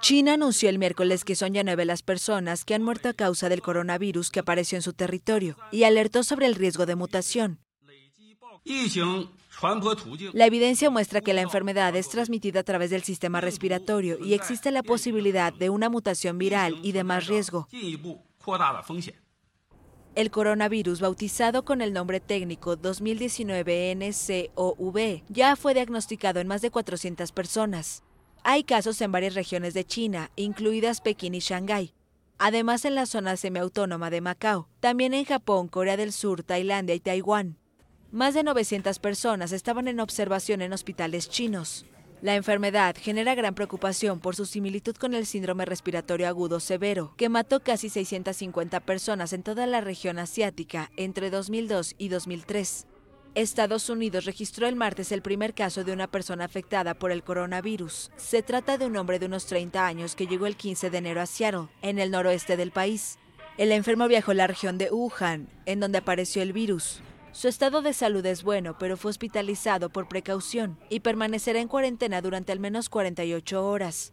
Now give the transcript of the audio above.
China anunció el miércoles que son ya nueve las personas que han muerto a causa del coronavirus que apareció en su territorio y alertó sobre el riesgo de mutación. La evidencia muestra que la enfermedad es transmitida a través del sistema respiratorio y existe la posibilidad de una mutación viral y de más riesgo. El coronavirus, bautizado con el nombre técnico 2019-nCoV, ya fue diagnosticado en más de 400 personas. Hay casos en varias regiones de China, incluidas Pekín y Shanghái. Además en la zona semiautónoma de Macao, también en Japón, Corea del Sur, Tailandia y Taiwán. Más de 900 personas estaban en observación en hospitales chinos. La enfermedad genera gran preocupación por su similitud con el síndrome respiratorio agudo severo, que mató casi 650 personas en toda la región asiática entre 2002 y 2003. Estados Unidos registró el martes el primer caso de una persona afectada por el coronavirus. Se trata de un hombre de unos 30 años que llegó el 15 de enero a Seattle, en el noroeste del país. El enfermo viajó a la región de Wuhan, en donde apareció el virus. Su estado de salud es bueno, pero fue hospitalizado por precaución y permanecerá en cuarentena durante al menos 48 horas.